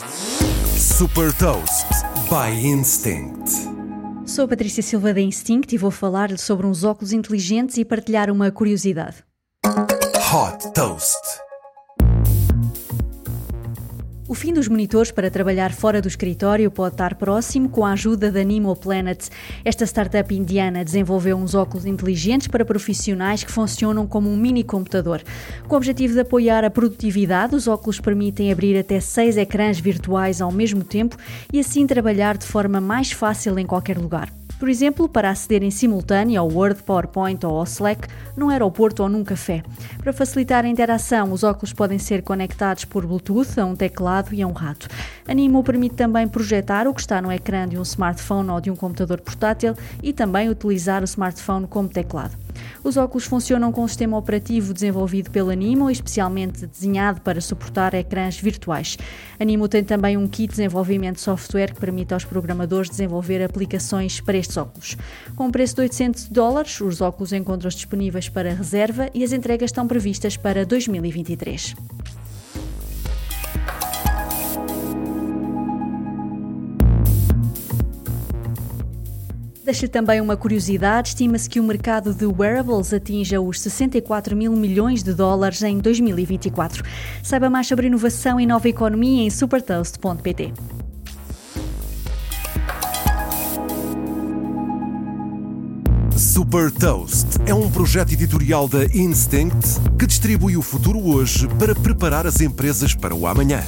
Super Toast by Instinct. Sou a Patrícia Silva da Instinct e vou falar-lhe sobre uns óculos inteligentes e partilhar uma curiosidade. Hot Toast. O fim dos monitores para trabalhar fora do escritório pode estar próximo com a ajuda da Nimo Planet. Esta startup indiana desenvolveu uns óculos inteligentes para profissionais que funcionam como um mini computador. Com o objetivo de apoiar a produtividade, os óculos permitem abrir até seis ecrãs virtuais ao mesmo tempo e assim trabalhar de forma mais fácil em qualquer lugar. Por exemplo, para aceder em simultâneo ao Word, PowerPoint ou ao Slack num aeroporto ou num café. Para facilitar a interação, os óculos podem ser conectados por Bluetooth a um teclado e a um rato. A Nimo permite também projetar o que está no ecrã de um smartphone ou de um computador portátil e também utilizar o smartphone como teclado. Os óculos funcionam com um sistema operativo desenvolvido pela Nimo, especialmente desenhado para suportar ecrãs virtuais. A Nimo tem também um kit de desenvolvimento de software que permite aos programadores desenvolver aplicações para estes óculos. Com um preço de 800 dólares, os óculos encontram-se disponíveis para reserva e as entregas estão previstas para 2023. Deixa também uma curiosidade: estima-se que o mercado de wearables atinja os 64 mil milhões de dólares em 2024. Saiba mais sobre inovação e nova economia em supertoast.pt. Super Toast é um projeto editorial da Instinct que distribui o futuro hoje para preparar as empresas para o amanhã.